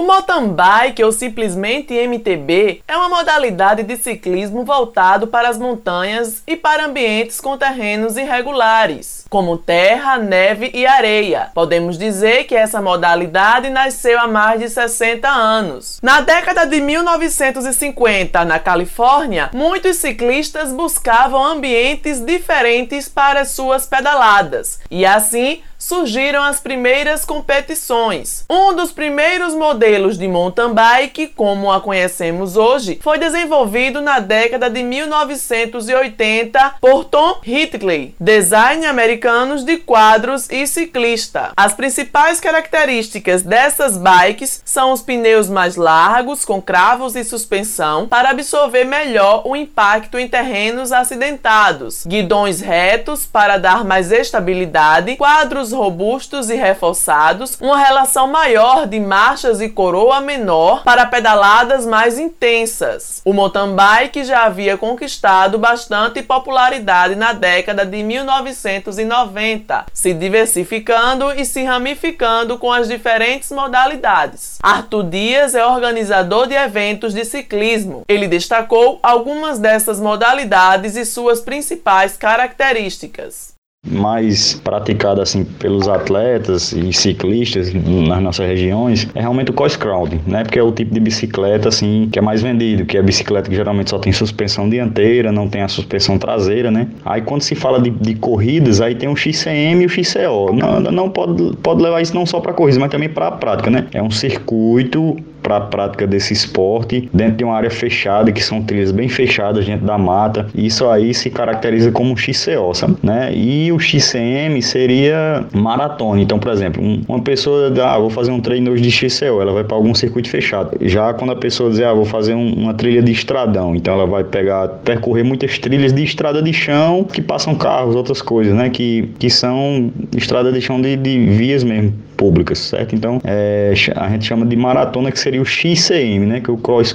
O mountain bike ou simplesmente MTB é uma modalidade de ciclismo voltado para as montanhas e para ambientes com terrenos irregulares, como terra, neve e areia. Podemos dizer que essa modalidade nasceu há mais de 60 anos. Na década de 1950, na Califórnia, muitos ciclistas buscavam ambientes diferentes para suas pedaladas e assim surgiram as primeiras competições. Um dos primeiros modelos de mountain bike, como a conhecemos hoje, foi desenvolvido na década de 1980 por Tom Hitley, design americanos de quadros e ciclista. As principais características dessas bikes são os pneus mais largos, com cravos e suspensão, para absorver melhor o impacto em terrenos acidentados, guidões retos para dar mais estabilidade, quadros robustos e reforçados, uma relação maior de marchas e coroa menor para pedaladas mais intensas. O mountain bike já havia conquistado bastante popularidade na década de 1990, se diversificando e se ramificando com as diferentes modalidades. Arthur Dias é organizador de eventos de ciclismo. Ele destacou algumas dessas modalidades e suas principais características mais praticada assim pelos atletas e ciclistas nas nossas regiões é realmente o cross crowd, né? Porque é o tipo de bicicleta assim que é mais vendido, que é a bicicleta que geralmente só tem suspensão dianteira, não tem a suspensão traseira, né? Aí quando se fala de, de corridas, aí tem o XCM e o XCO. Não, não pode, pode levar isso não só para corridas, mas também para a prática, né? É um circuito para a prática desse esporte dentro de uma área fechada, que são trilhas bem fechadas dentro da mata. Isso aí se caracteriza como XCO, sabe? Né? E o XCM seria maratona. Então, por exemplo, um, uma pessoa, ah, vou fazer um treino hoje de XCO, ela vai para algum circuito fechado. Já quando a pessoa dizer, ah, vou fazer um, uma trilha de estradão, então ela vai pegar, percorrer muitas trilhas de estrada de chão que passam carros, outras coisas, né? Que, que são estrada de chão de, de vias mesmo públicas, certo? Então, é, a gente chama de maratona, que seria o XCM, né? Que é o Cross,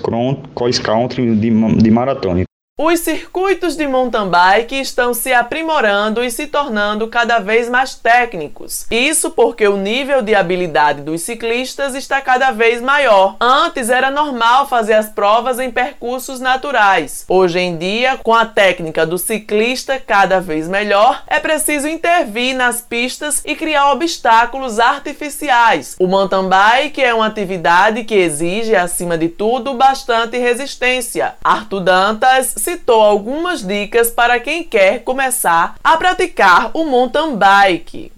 Country de, de maratona. Os circuitos de mountain bike estão se aprimorando e se tornando cada vez mais técnicos. Isso porque o nível de habilidade dos ciclistas está cada vez maior. Antes era normal fazer as provas em percursos naturais. Hoje em dia, com a técnica do ciclista cada vez melhor, é preciso intervir nas pistas e criar obstáculos artificiais. O mountain bike é uma atividade que exige, acima de tudo, bastante resistência. Arthur Dantas citou algumas dicas para quem quer começar a praticar o mountain bike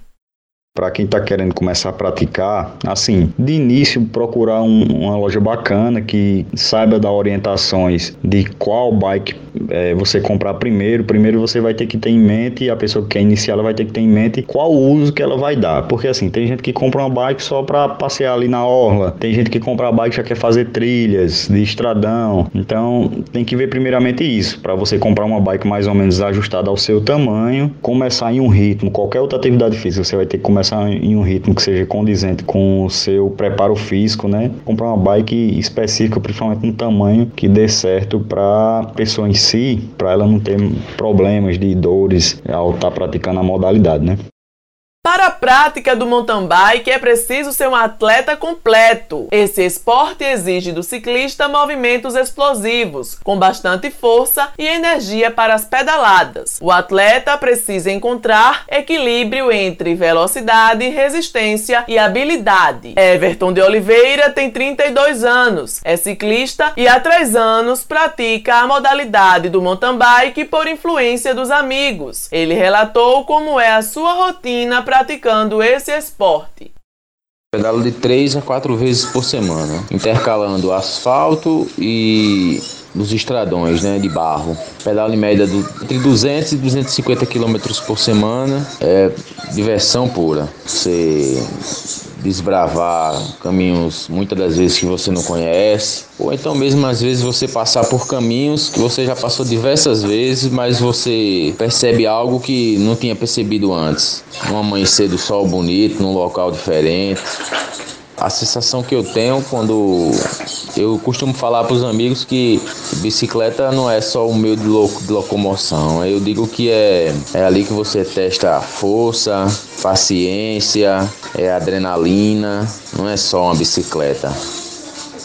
para quem está querendo começar a praticar, assim, de início procurar um, uma loja bacana que saiba dar orientações de qual bike é, você comprar primeiro. Primeiro você vai ter que ter em mente, a pessoa que quer iniciar ela vai ter que ter em mente qual o uso que ela vai dar. Porque assim, tem gente que compra uma bike só para passear ali na orla, tem gente que compra a bike já quer fazer trilhas de estradão. Então tem que ver primeiramente isso, para você comprar uma bike mais ou menos ajustada ao seu tamanho, começar em um ritmo, qualquer outra atividade física, você vai ter que começar começar em um ritmo que seja condizente com o seu preparo físico, né? Comprar uma bike específica, principalmente um tamanho que dê certo para a pessoa em si, para ela não ter problemas de dores ao estar tá praticando a modalidade, né? Para a prática do mountain bike é preciso ser um atleta completo. Esse esporte exige do ciclista movimentos explosivos, com bastante força e energia para as pedaladas. O atleta precisa encontrar equilíbrio entre velocidade, resistência e habilidade. Everton de Oliveira tem 32 anos, é ciclista e há 3 anos pratica a modalidade do mountain bike por influência dos amigos. Ele relatou como é a sua rotina para praticando esse esporte. Pedalo de 3 a 4 vezes por semana, intercalando asfalto e dos estradões né, de barro. Pedalo em média do, entre 200 e 250 km por semana. É diversão pura. Você desbravar caminhos muitas das vezes que você não conhece, ou então mesmo às vezes você passar por caminhos que você já passou diversas vezes, mas você percebe algo que não tinha percebido antes. Um amanhecer do sol bonito, num local diferente. A sensação que eu tenho quando eu costumo falar para os amigos que bicicleta não é só um meio de, de locomoção. Eu digo que é, é ali que você testa força, paciência, é adrenalina, não é só uma bicicleta.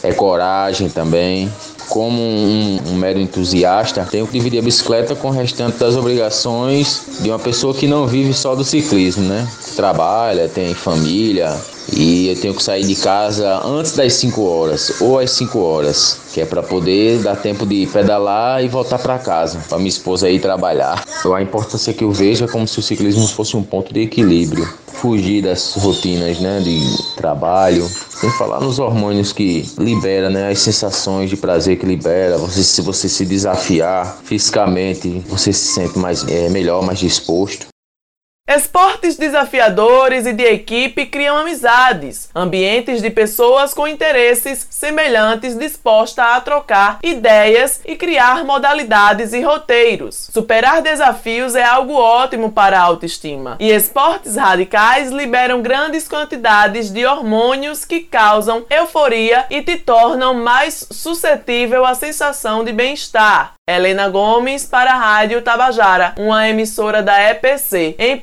é coragem também. Como um, um, mero entusiasta, tenho que dividir a bicicleta com o restante das obrigações de uma pessoa que não vive só do ciclismo, né? Trabalha, tem família, e eu tenho que sair de casa antes das 5 horas ou às 5 horas, que é para poder dar tempo de pedalar e voltar para casa, para minha esposa ir trabalhar. Então, a importância que eu vejo é como se o ciclismo fosse um ponto de equilíbrio, fugir das rotinas, né, de trabalho, sem falar nos hormônios que libera, né, as sensações de prazer que libera. Você se você se desafiar fisicamente, você se sente mais é, melhor, mais disposto. Esportes desafiadores e de equipe criam amizades, ambientes de pessoas com interesses semelhantes dispostas a trocar ideias e criar modalidades e roteiros. Superar desafios é algo ótimo para a autoestima, e esportes radicais liberam grandes quantidades de hormônios que causam euforia e te tornam mais suscetível à sensação de bem-estar. Helena Gomes para a Rádio Tabajara, uma emissora da EPC,